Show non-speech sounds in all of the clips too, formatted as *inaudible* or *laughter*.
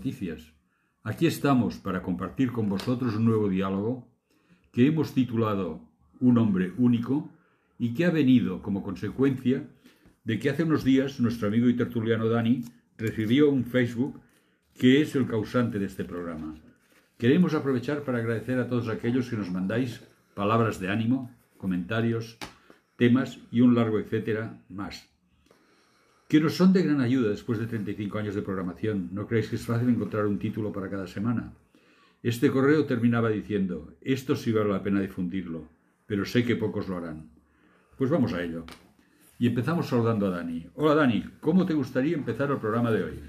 Noticias. Aquí estamos para compartir con vosotros un nuevo diálogo que hemos titulado Un hombre único y que ha venido como consecuencia de que hace unos días nuestro amigo y tertuliano Dani recibió un Facebook que es el causante de este programa. Queremos aprovechar para agradecer a todos aquellos que nos mandáis palabras de ánimo, comentarios, temas y un largo etcétera más. Que nos son de gran ayuda después de 35 años de programación. ¿No creéis que es fácil encontrar un título para cada semana? Este correo terminaba diciendo, esto sí vale la pena difundirlo, pero sé que pocos lo harán. Pues vamos a ello. Y empezamos saludando a Dani. Hola Dani, ¿cómo te gustaría empezar el programa de hoy?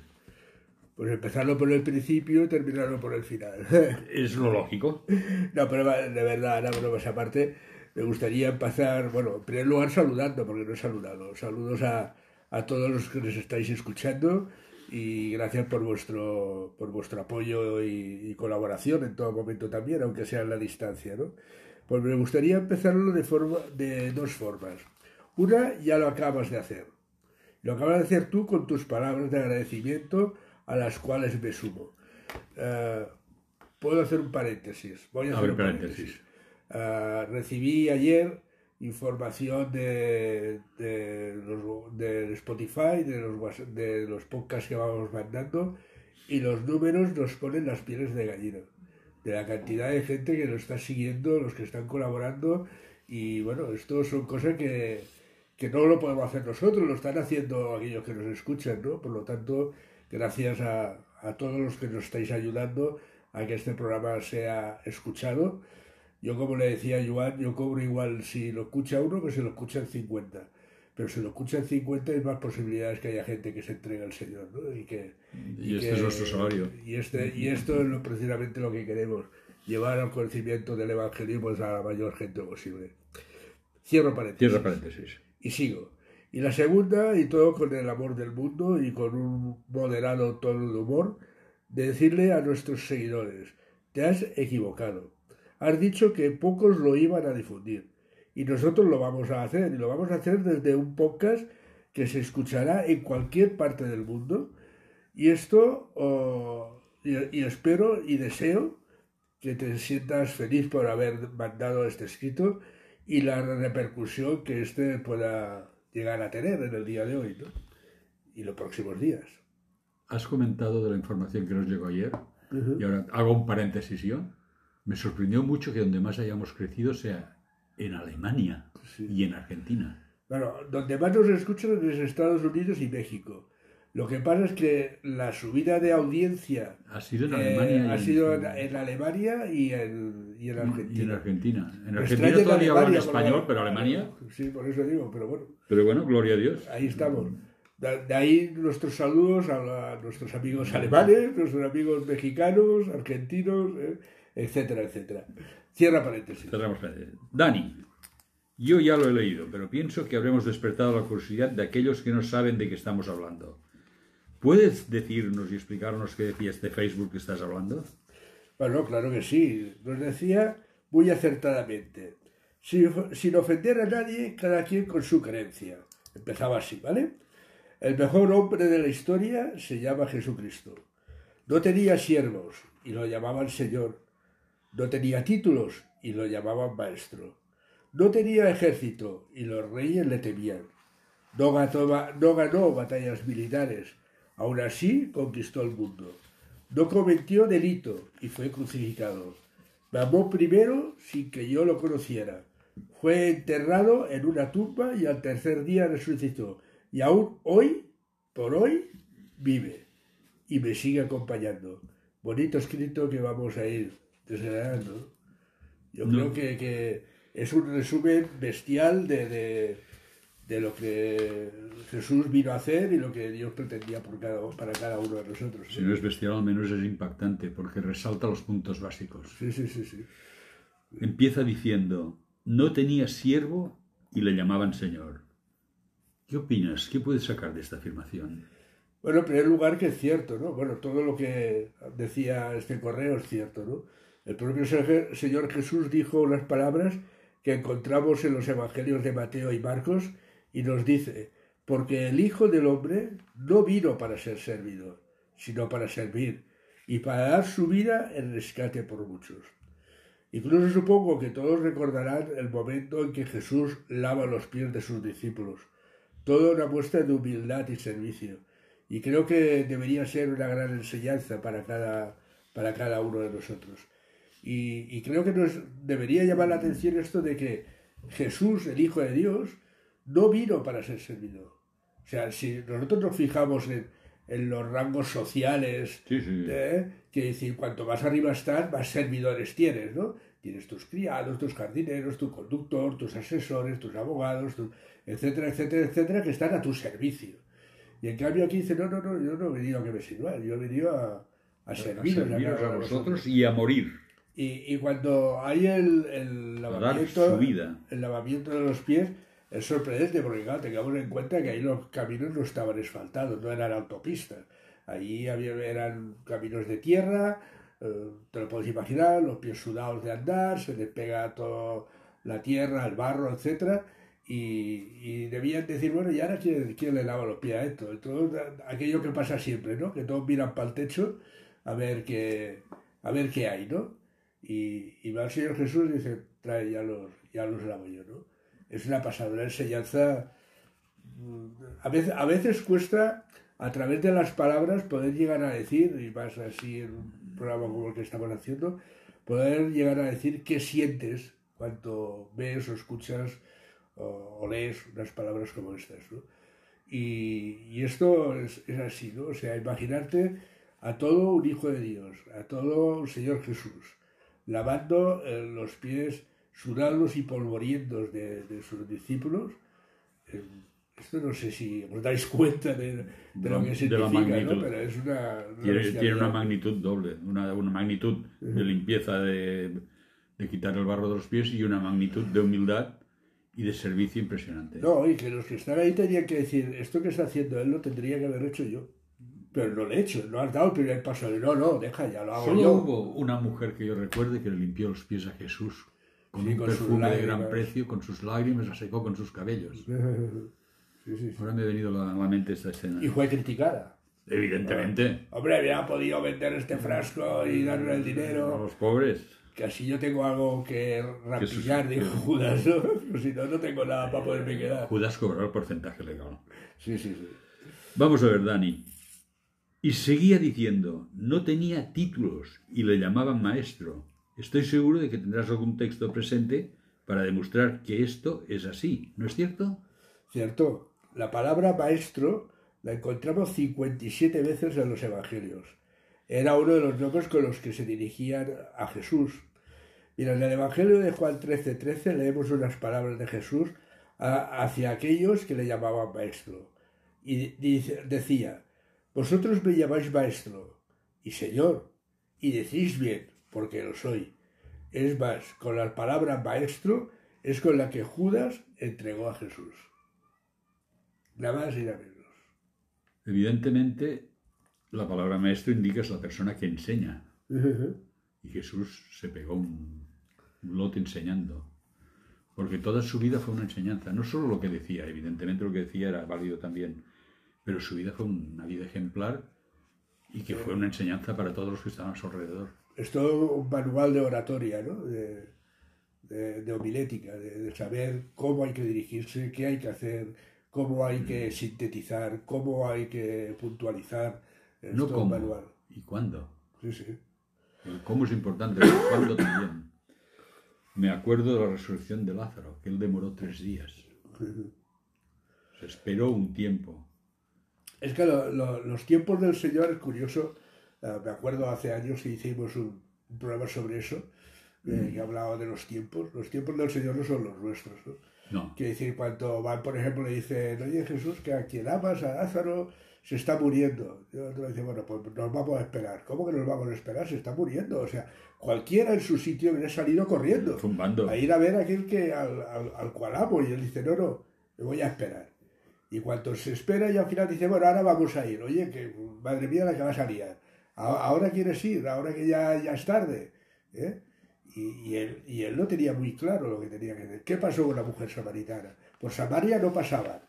Pues empezarlo por el principio y terminarlo por el final. *laughs* Es lo lógico. No, pero de verdad, no, bromas aparte, me gustaría empezar, bueno, en primer lugar saludando, porque no he saludado. Saludos a, a todos los que nos estáis escuchando y gracias por vuestro, por vuestro apoyo y, colaboración en todo momento también, aunque sea en la distancia. ¿no? Pues me gustaría empezarlo de, forma, de dos formas. Una ya lo acabas de hacer. Lo acabas de hacer tú con tus palabras de agradecimiento a las cuales me sumo. Eh, puedo hacer un paréntesis. Voy a, hacer un paréntesis. Eh, recibí ayer información de, de, Spotify, de los, de los podcasts que vamos mandando, y los números nos ponen las pieles de gallina, de la cantidad de gente que nos está siguiendo, los que están colaborando, y bueno, esto son cosas que, que no lo podemos hacer nosotros, lo están haciendo aquellos que nos escuchan, ¿no? Por lo tanto, gracias a, a todos los que nos estáis ayudando a que este programa sea escuchado yo, como le decía a Joan, yo cobro igual si lo escucha uno que si lo escucha en 50. Pero si lo escucha en 50 hay más posibilidades que haya gente que se entregue al Señor. ¿no? Y, que, y, este es nuestro salario. Y, este, y esto es lo, precisamente lo que queremos, llevar al conocimiento del Evangelio pues, a la mayor gente posible. Cierro paréntesis. Cierro paréntesis. Y sigo. Y la segunda, y todo con el amor del mundo y con un moderado tono de humor, de decirle a nuestros seguidores, te has equivocado has dicho que pocos lo iban a difundir. Y nosotros lo vamos a hacer, y lo vamos a hacer desde un podcast que se escuchará en cualquier parte del mundo. Y esto, y, espero y deseo que te sientas feliz por haber mandado este escrito y la repercusión que este pueda llegar a tener en el día de hoy y los próximos días. Has comentado de la información que nos llegó ayer y ahora hago un paréntesis yo. Me sorprendió mucho que donde más hayamos crecido sea en Alemania y en Argentina. Bueno, donde más nos escuchan es Estados Unidos y México. Lo que pasa es que la subida de audiencia ha sido en Alemania, ha sido en, Alemania y en, y en, Argentina. Y en Argentina. En Argentina todavía hablan español, pero Alemania. Sí, por eso digo, pero bueno. Pero bueno, gloria a Dios. Ahí estamos. De ahí nuestros saludos a, nuestros amigos alemanes, nuestros amigos mexicanos, argentinos. ¿eh? Etcétera, etcétera. Cierra paréntesis. Cerramos paréntesis. Dani, yo ya lo he leído, pero pienso que habremos despertado la curiosidad de aquellos que no saben de qué estamos hablando. ¿Puedes decirnos y explicarnos qué decía este Facebook que estás hablando? Bueno, claro que sí. Nos decía muy acertadamente. Sin, ofender a nadie, cada quien con su creencia. Empezaba así, ¿vale? El mejor hombre de la historia se llama Jesucristo. No tenía siervos y lo llamaban Señor no tenía títulos y lo llamaban maestro. No tenía ejército y los reyes le temían. No ganó, batallas militares, aún así conquistó el mundo. No cometió delito y fue crucificado. Me amó primero sin que yo lo conociera. Fue enterrado en una tumba y al tercer día resucitó. Y aún hoy, por hoy, vive y me sigue acompañando. Bonito escrito que vamos a ir yo creo que, es un resumen bestial de, lo que Jesús vino a hacer y lo que Dios pretendía por cada, para cada uno de nosotros. Si no es bestial, al menos es impactante, porque resalta los puntos básicos. Sí, sí, sí, sí. Empieza diciendo, no tenía siervo y le llamaban Señor. ¿Qué opinas? ¿Qué puedes sacar de esta afirmación? Bueno, en primer lugar que es cierto, ¿no? Bueno, todo lo que decía este correo es cierto, ¿no? El propio Señor Jesús dijo unas palabras que encontramos en los evangelios de Mateo y Marcos y nos dice, porque el Hijo del Hombre no vino para ser servido, sino para servir y para dar su vida en rescate por muchos. Incluso supongo que todos recordarán el momento en que Jesús lava los pies de sus discípulos. Toda una muestra de humildad y servicio. Y creo que debería ser una gran enseñanza para cada, para cada uno de nosotros. Y, creo que nos debería llamar la atención esto de que Jesús, el Hijo de Dios, no vino para ser servido. O sea, si nosotros nos fijamos en, en los rangos sociales, ¿eh? que decir, cuanto más arriba estás, más servidores tienes, ¿no? Tienes tus criados, tus jardineros, tu conductor, tus asesores, tus abogados, etcétera, etcétera, etcétera, que están a tu servicio. Y en cambio aquí dice, no, no, no, yo no he venido a que me sirvan, yo he venido a, a serviros, a, vosotros y a morir. Y, y cuando hay el, el lavamiento, el lavamiento de los pies, es sorprendente porque, claro, tengamos en cuenta que ahí los caminos no estaban asfaltados, no eran autopistas. Allí había, eran caminos de tierra, eh, te lo puedes imaginar, los pies sudados de andar, se les pega toda la tierra, el barro, etc. Y, debían decir, bueno, ¿y ahora quién, quién, le lava los pies a esto? Todo, aquello que pasa siempre, ¿no? Que todos miran para el techo a ver qué, a ver qué hay, ¿no? Y, y va el Señor Jesús y dice, trae, ya los, ya los lavo yo, ¿no? es una pasada, enseñanza. Mm, a veces, a veces cuesta, a través de las palabras, poder llegar a decir, y más así en un programa como el que estamos haciendo, poder llegar a decir qué sientes cuando ves o escuchas o, lees unas palabras como estas. ¿no? Y, esto es, así, ¿no? O sea, imaginarte a todo un hijo de Dios, a todo un Señor Jesús, lavando eh, los pies sudados y polvorientos de, sus discípulos. Eh, esto no sé si os dais cuenta de, lo que significa, ¿no? pero es una... tiene, una magnitud doble, una, una magnitud de limpieza, de, de, quitar el barro de los pies y una magnitud de humildad y de servicio impresionante. No, y que los que están ahí tenían que decir, esto que está haciendo él lo tendría que haber hecho yo. Pero no lo he hecho, no has dado el primer paso. No, no, deja, ya lo hago Solo yo. hubo una mujer que yo recuerde que le limpió los pies a Jesús con un perfume de gran precio, con sus lágrimas, la secó con sus cabellos. *laughs* Ahora me ha venido a la mente esta escena. Y fue criticada. Evidentemente. Ah, hombre, había podido vender este frasco y darle el dinero. A los pobres. Que así yo tengo algo que rapillar, dijo Judas, ¿no? Pues *laughs* si no, no tengo nada para poderme quedar. Judas cobró el porcentaje legal. Sí, sí, sí. Vamos a ver, Dani. Y seguía diciendo, no tenía títulos y le llamaban maestro. Estoy seguro de que tendrás algún texto presente para demostrar que esto es así, ¿no es cierto? Cierto. La palabra maestro la encontramos 57 veces en los Evangelios. Era uno de los nombres con los que se dirigían a Jesús. Y en el Evangelio de Juan 13:13 13 leemos unas palabras de Jesús hacia aquellos que le llamaban maestro. Y decía, vosotros me llamáis maestro y señor, y decís bien, porque lo soy. Es más, con la palabra maestro es con la que Judas entregó a Jesús. Nada más y nada menos. Evidentemente, la palabra maestro indica es la persona que enseña. Y Jesús se pegó un, lote enseñando. Porque toda su vida fue una enseñanza. No solo lo que decía, evidentemente lo que decía era válido también, pero su vida fue una vida ejemplar y que fue una enseñanza para todos los que estaban a su alrededor es todo un manual de oratoria, ¿no? de, de, homilética, de, saber cómo hay que dirigirse, qué hay que hacer, cómo hay que mm. sintetizar, cómo hay que puntualizar. Es no cómo, manual. ¿Y cuándo? Sí, sí. cómo es importante, pero cuándo también. Me acuerdo de la resurrección de Lázaro, que él demoró tres días. Se esperó un tiempo. Es que los tiempos del Señor es curioso Ah, me acuerdo hace años que hicimos un, programa sobre eso, eh, mm. que hablaba de los tiempos. Los tiempos del Señor no son los nuestros. ¿no? no. Quiere decir, cuando van, por ejemplo, le dicen, oye Jesús, que a quien amas, a Lázaro, se está muriendo. Y otro dice, bueno, pues nos vamos a esperar. ¿Cómo que nos vamos a esperar? Se está muriendo. O sea, cualquiera en su sitio hubiera salido corriendo. Zumbando. A ir a ver a aquel que, al, al, al cual amo. Y él dice, no, no, me voy a esperar. Y cuando se espera y al final dice, bueno, ahora vamos a ir. Oye, que madre mía la que va a salir ahora quieres ir, ahora que ya, ya es tarde. ¿eh? Y, él, y él no tenía muy claro lo que tenía que hacer. ¿Qué pasó con la mujer samaritana? Por Samaria no pasaban.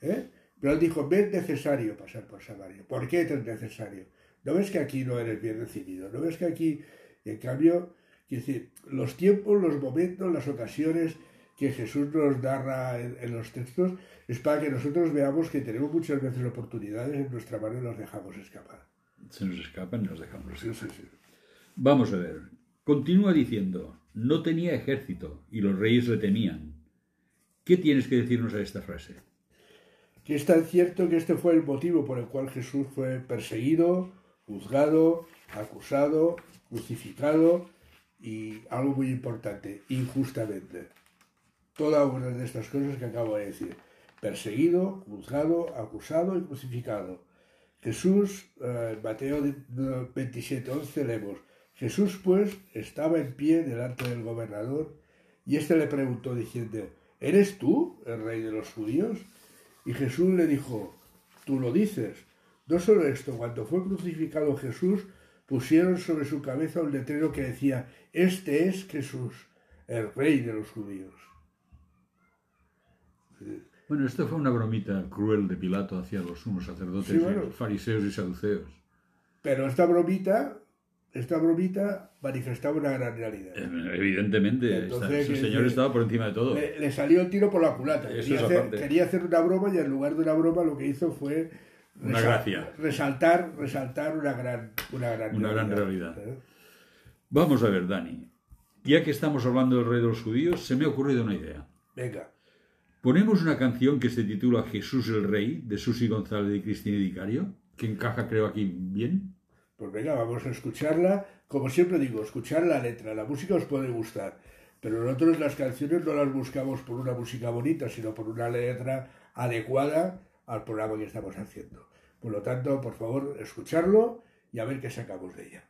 ¿eh? Pero él dijo, me es necesario pasar por Samaria. ¿Por qué es necesario? ¿No ves que aquí no eres bien recibido? ¿No ves que aquí, en cambio, decir, los tiempos, los momentos, las ocasiones que Jesús nos narra en, los textos es para que nosotros veamos que tenemos muchas veces oportunidades en nuestra mano y las dejamos escapar. Se nos escapan y nos dejamos escapar. Sí, sí, sí. Vamos a ver. Continúa diciendo, no tenía ejército y los reyes le temían. ¿Qué tienes que decirnos a esta frase? Que es tan cierto que este fue el motivo por el cual Jesús fue perseguido, juzgado, acusado, crucificado y algo muy importante, injustamente. Todas una de estas cosas que acabo de decir. Perseguido, juzgado, acusado y crucificado. Jesús, eh, Mateo 27, 11 leemos, Jesús pues estaba en pie delante del gobernador y éste le preguntó diciendo, ¿eres tú el rey de los judíos? Y Jesús le dijo, tú lo dices. No solo esto, cuando fue crucificado Jesús, pusieron sobre su cabeza un letrero que decía, este es Jesús, el rey de los judíos. Bueno, esto fue una bromita cruel de Pilato hacia los sumos sacerdotes, fariseos y saduceos. Pero esta bromita, esta bromita manifestaba una gran realidad. Eh, evidentemente, el Señor estaba por encima de todo. Le, salió el tiro por la culata. Quería hacer, una broma y en lugar de una broma lo que hizo fue una gracia. resaltar, resaltar una gran, una gran realidad. Gran realidad. ¿eh? Vamos a ver, Dani. Ya que estamos hablando del rey de los judíos, se me ha ocurrido una idea. Venga. Ponemos una canción que se titula Jesús el Rey, de Susi González y Cristina Dicario, que encaja creo aquí bien. Pues venga, vamos a escucharla. Como siempre digo, escuchar la letra. La música os puede gustar, pero nosotros las canciones no las buscamos por una música bonita, sino por una letra adecuada al programa que estamos haciendo. Por lo tanto, por favor, escucharlo y a ver qué sacamos de ella.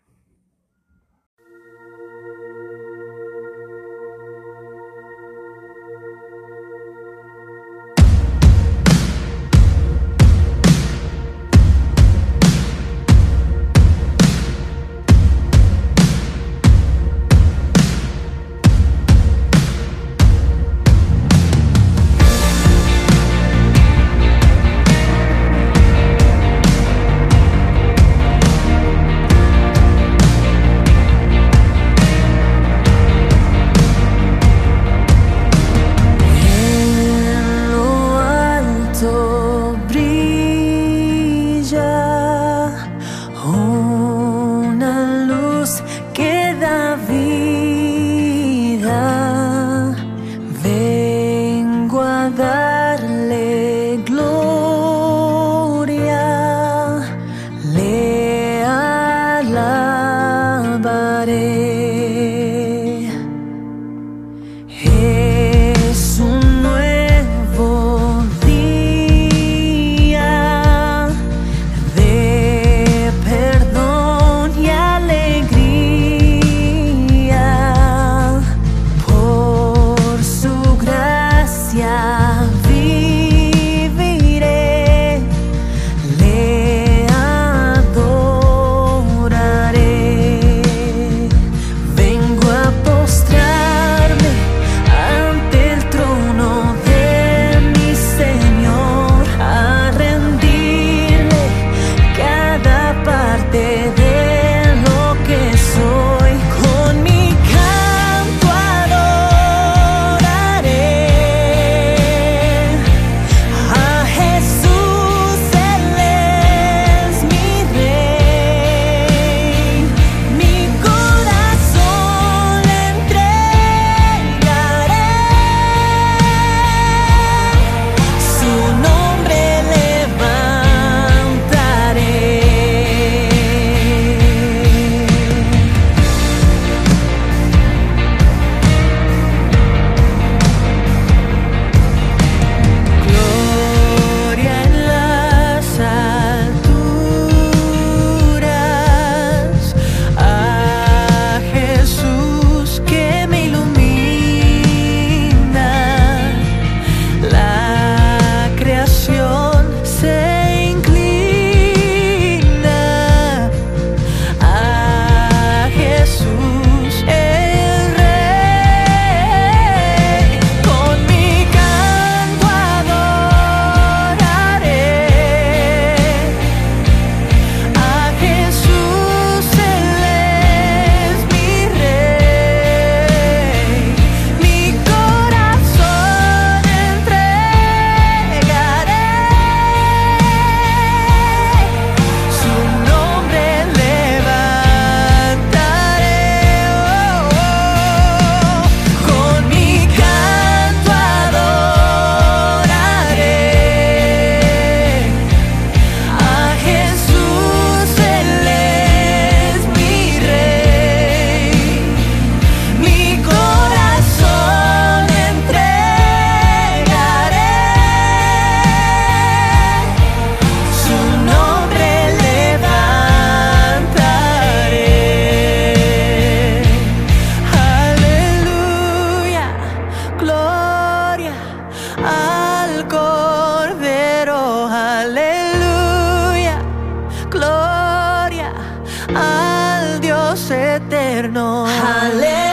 Eterno. Aleluya,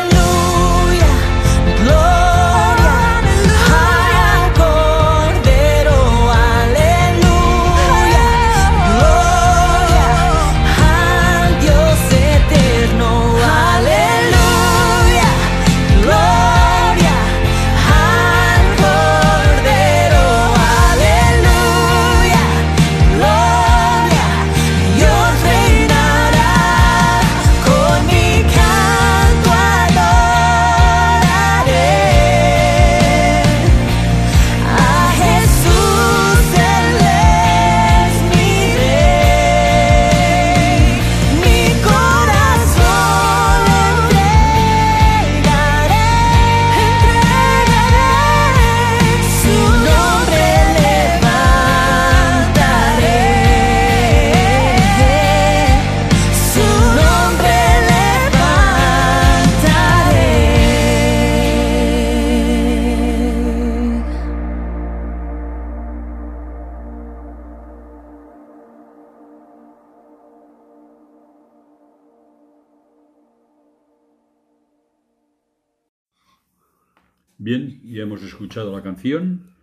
Bien, ya hemos escuchado la canción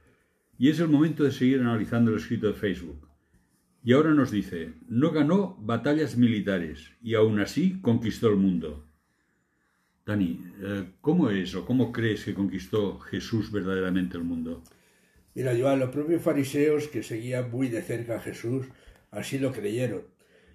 y es el momento de seguir analizando el escrito de Facebook. Y ahora nos dice, no ganó batallas militares y aún así conquistó el mundo. Dani, eh, ¿cómo es o cómo crees que conquistó Jesús verdaderamente el mundo? Mira, Joan, los propios fariseos que seguían muy de cerca a Jesús así lo creyeron.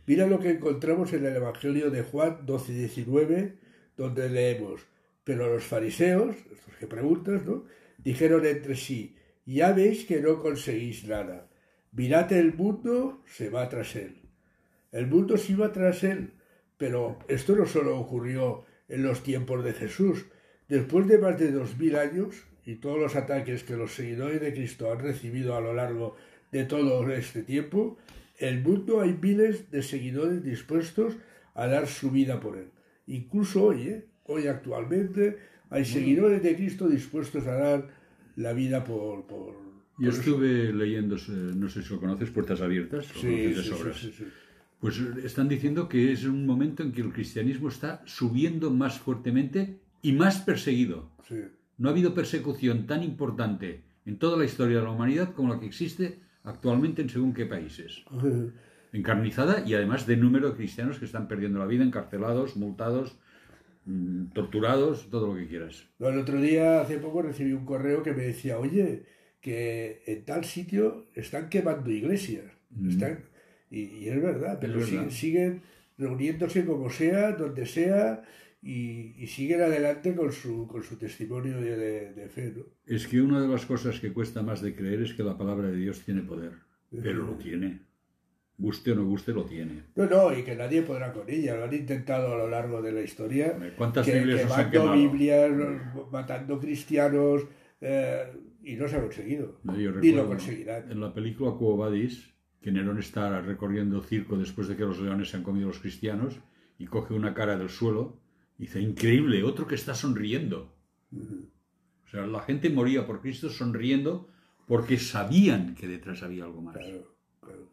Mira lo que encontramos en el Evangelio de Juan 12-19, donde leemos, pero los fariseos, estos que preguntas, ¿no? Dijeron entre sí, ya veis que no conseguís nada. Mirad el mundo, se va tras él. El mundo se iba tras él, pero esto no solo ocurrió en los tiempos de Jesús. Después de más de dos mil años y todos los ataques que los seguidores de Cristo han recibido a lo largo de todo este tiempo, el mundo hay miles de seguidores dispuestos a dar su vida por él. Incluso hoy, ¿eh? Hoy actualmente, hay seguidores de Cristo dispuestos a dar la vida por... por Yo estuve leyendo, eh, no sé si lo conoces, Puertas Abiertas, lo Sí, sí, sobras. sí, sí, sí. Pues están diciendo que es un momento en que el cristianismo está subiendo más fuertemente y más perseguido. sí. No ha habido persecución tan importante en toda la historia de la humanidad como la que existe actualmente en según qué países. *laughs* Encarnizada y además de número de cristianos que están perdiendo la vida, encarcelados, multados, mm, torturados, todo lo que quieras. No, el otro día, hace poco, recibí un correo que me decía, oye, que en tal sitio están quemando iglesias. Están... Y, y es verdad, pero Mm. Es verdad. Siguen, siguen reuniéndose como sea, donde sea, y, y siguen adelante con su, con su testimonio de, de- de fe. ¿no? Es que una de las cosas que cuesta más de creer es que la palabra de Dios tiene poder, pero lo tiene. Guste o no guste, lo tiene. No, no, y que nadie podrá con ella. Lo han intentado a lo largo de la historia. ¿Cuántas que, Biblias han quemado? Biblias, matando cristianos, eh, y no se ha conseguido. No, yo Ni lo conseguirán. En la película Quo Vadis, que Nerón está recorriendo circo después de que los leones se han comido a los cristianos y coge una cara del suelo y dice, increíble, otro que está sonriendo. O sea, la gente moría por Cristo sonriendo porque sabían que detrás había algo más. Claro, claro.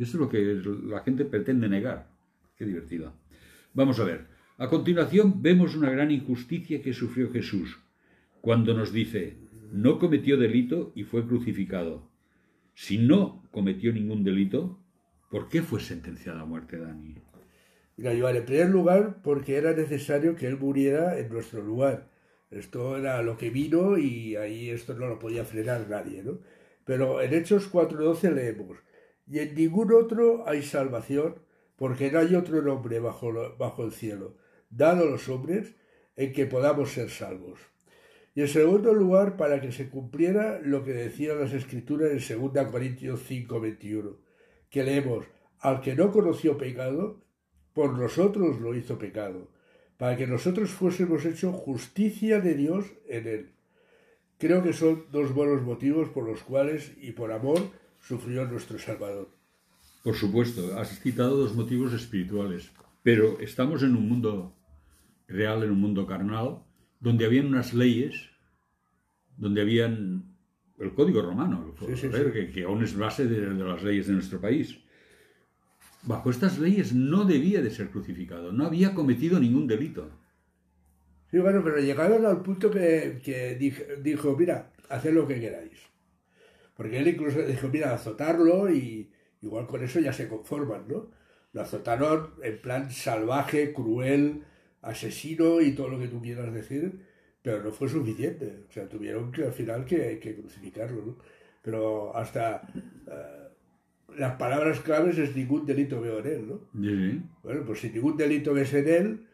Y eso es lo que la gente pretende negar. Qué divertido. Vamos a ver. A continuación vemos una gran injusticia que sufrió Jesús cuando nos dice, no cometió delito y fue crucificado. Si no cometió ningún delito, ¿por qué fue sentenciado a muerte, Dani? Mira, Joan, en primer lugar, porque era necesario que él muriera en nuestro lugar. Esto era lo que vino y ahí esto no lo podía frenar nadie, ¿no? Pero en Hechos 4.12 leemos, y en ningún otro hay salvación, porque no hay otro nombre bajo, bajo el cielo, dado a los hombres, en que podamos ser salvos. Y en segundo lugar, para que se cumpliera lo que decían las Escrituras en 2 Corintios 5.21, que leemos, al que no conoció pecado, por nosotros lo hizo pecado, para que nosotros fuésemos hecho justicia de Dios en él. Creo que son dos buenos motivos por los cuales y por amor sufrió nuestro Salvador. Por supuesto, has citado dos motivos espirituales, pero estamos en un mundo real, en un mundo carnal, donde habían unas leyes, donde habían el código romano, Sí, sí, ver, sí. Que, que aún es base de, de las leyes de nuestro país. bajo estas leyes no debía de ser crucificado, no había cometido ningún delito. Sí, bueno, pero llegaron al punto que, que dijo, dijo, mira, haced lo que queráis. Porque él incluso dijo, mira, azotarlo y igual con eso ya se conforman, ¿no? Lo azotaron en plan salvaje, cruel, asesino y todo lo que tú quieras decir, pero no fue suficiente. O sea, tuvieron que al final que, que crucificarlo, ¿no? Pero hasta eh, las palabras claves es ningún delito veo en él, ¿no? Sí. Bueno, pues si ningún delito ves en él,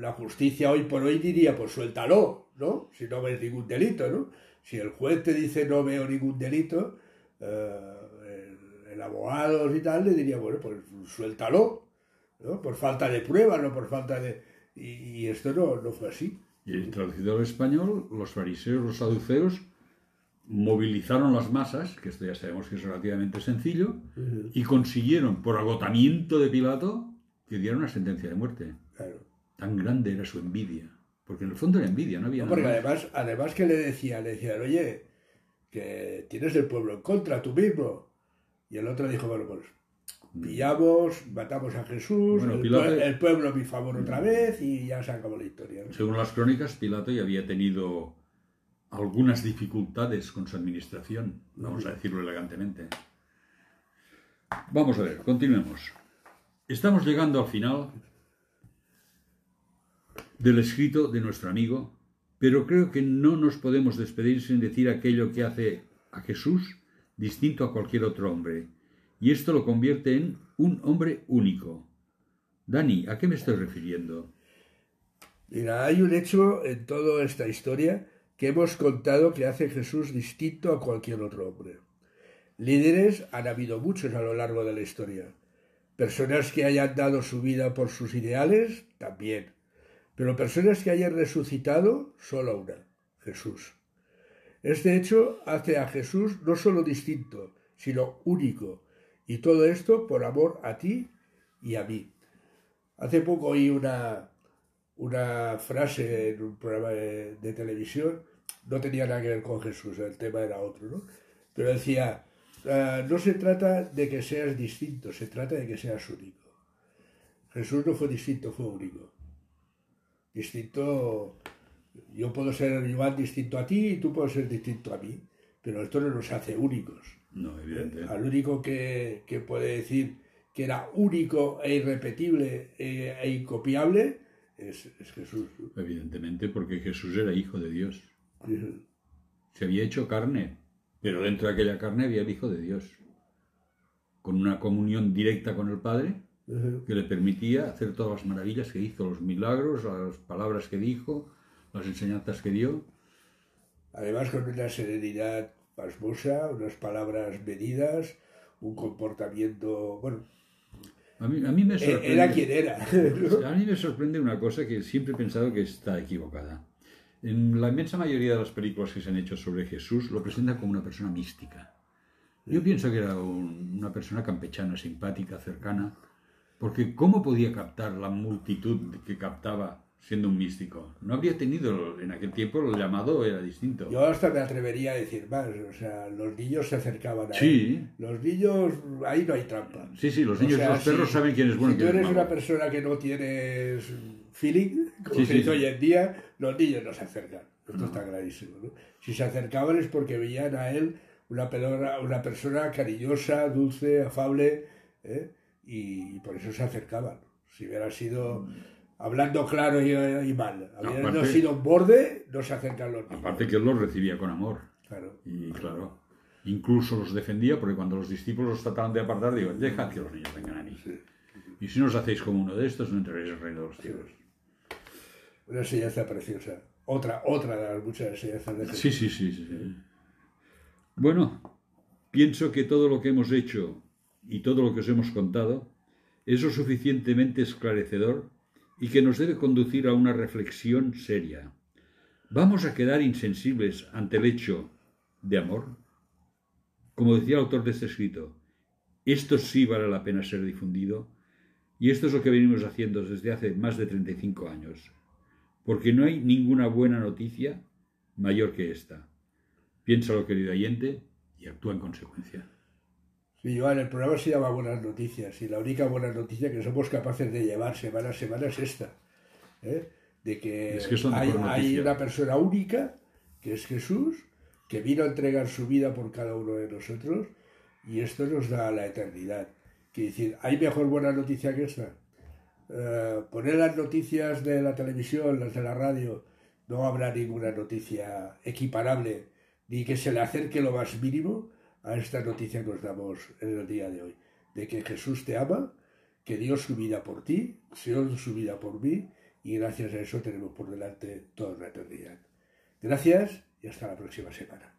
la justicia hoy por hoy diría, pues suéltalo, ¿no? Si no ves ningún delito, ¿no? Si el juez te dice no veo ningún delito, eh, el, el abogado y tal le diría, bueno, pues suéltalo, ¿no? Por falta de pruebas, no por falta de... Y, y esto no, no fue así. Y traducido al español, los fariseos, los saduceos, movilizaron las masas, que esto ya sabemos que es relativamente sencillo, y consiguieron, por agotamiento de Pilato, que diera una sentencia de muerte. Claro. Tan grande era su envidia. Porque en el fondo era envidia, no había No, porque además, además que le decía, le decían, oye, que tienes el pueblo en contra, tú mismo. Y el otro dijo, bueno, pues pillamos, matamos a Jesús, Bueno, el, Pilato- pue- el pueblo a mi favor otra vez y ya se acabó la historia. ¿no? Según las crónicas, Pilato ya había tenido algunas dificultades con su administración, vamos a decirlo elegantemente. Vamos a ver, continuemos. Estamos llegando al final del escrito de nuestro amigo, pero creo que no nos podemos despedir sin decir aquello que hace a Jesús distinto a cualquier otro hombre, y esto lo convierte en un hombre único. Dani, ¿a qué me estoy refiriendo? Mira, hay un hecho en toda esta historia que hemos contado que hace Jesús distinto a cualquier otro hombre. Líderes han habido muchos a lo largo de la historia. Personas que hayan dado su vida por sus ideales, también. Pero personas que hayan resucitado, solo una, Jesús. Este hecho hace a Jesús no solo distinto, sino único. Y todo esto por amor a ti y a mí. Hace poco oí una, una frase en un programa de, televisión, no tenía nada que ver con Jesús, el tema era otro, ¿no? Pero decía, "Ah, no se trata de que seas distinto, se trata de que seas único. Jesús no fue distinto, fue único. Distinto, yo puedo ser Joan distinto a ti y tú puedes ser distinto a mí, pero esto no nos hace únicos. No, evidente. Al único que, que puede decir que era único e irrepetible e, e incopiable es, es Jesús. Evidentemente, porque Jesús era hijo de Dios. Se había hecho carne, pero dentro de aquella carne había el Hijo de Dios, con una comunión directa con el Padre que le permitía hacer todas las maravillas que hizo, los milagros, las palabras que dijo, las enseñanzas que dio. Además con una serenidad pasmosa, unas palabras medidas, un comportamiento, bueno, A mí, a mí me e- sorprende, era quien era. *laughs* ¿no? a mí me sorprende una cosa que siempre he pensado que está equivocada. En la inmensa mayoría de las películas que se han hecho sobre Jesús lo presentan como una persona mística. Yo pienso que era un- una persona campechana, simpática, cercana, porque ¿cómo podía captar la multitud que captaba siendo un místico? No habría tenido, en aquel tiempo el llamado era distinto. Yo hasta me atrevería a decir más, o sea, los niños se acercaban a Sí. él. Los niños, ahí no hay trampa. Sí, sí, los O niños y sea, los perros si- saben quién es bueno y Si tú eres malo. una persona que no tienes feeling, como Sí, se sí, dice hoy en día, los niños no se acercan. Esto está clarísimo. ¿no? Si se acercaban es porque veían a él una, pelora- una persona cariñosa, dulce, afable, ¿eh? Y, y por eso se acercaban. Si hubiera sido hablando claro y, y mal, hubiera Aparte- sido un borde, no se acercan los niños. Aparte que él los recibía con amor. Claro. Y claro, incluso los defendía porque cuando los discípulos los trataban de apartar, digo, dejad que los niños vengan a mí. Y si no os hacéis como uno de estos, no entraréis en el reino de los cielos. Una enseñanza preciosa. Otra, otra de las muchas enseñanzas de sí, sí, sí. sí. Bueno, pienso que todo lo que hemos hecho y todo lo que os hemos contado es lo suficientemente esclarecedor y que nos debe conducir a una reflexión seria. ¿Vamos a quedar insensibles ante el hecho de amor? Como decía el autor de este escrito, esto sí vale la pena ser difundido y esto es lo que venimos haciendo desde hace más de 35 años, porque no hay ninguna buena noticia mayor que esta. Piénsalo, querido oyente, y actúa en consecuencia. Sí, Joan, el programa se llama Buenas Noticias y la única buena noticia que somos capaces de llevar semana a semana es esta. ¿eh? De que, Es que hay, una persona única, que es Jesús, que vino a entregar su vida por cada uno de nosotros y esto nos da la eternidad. Quiere decir, ¿hay mejor buena noticia que esta? Eh, poner las noticias de la televisión, las de la radio, no habrá ninguna noticia equiparable ni que se le acerque lo más mínimo a esta noticia que os damos en el día de hoy, de que Jesús te ama, que dio su vida por ti, se dio su vida por mí, y gracias a eso tenemos por delante toda una eternidad. Gracias y hasta la próxima semana.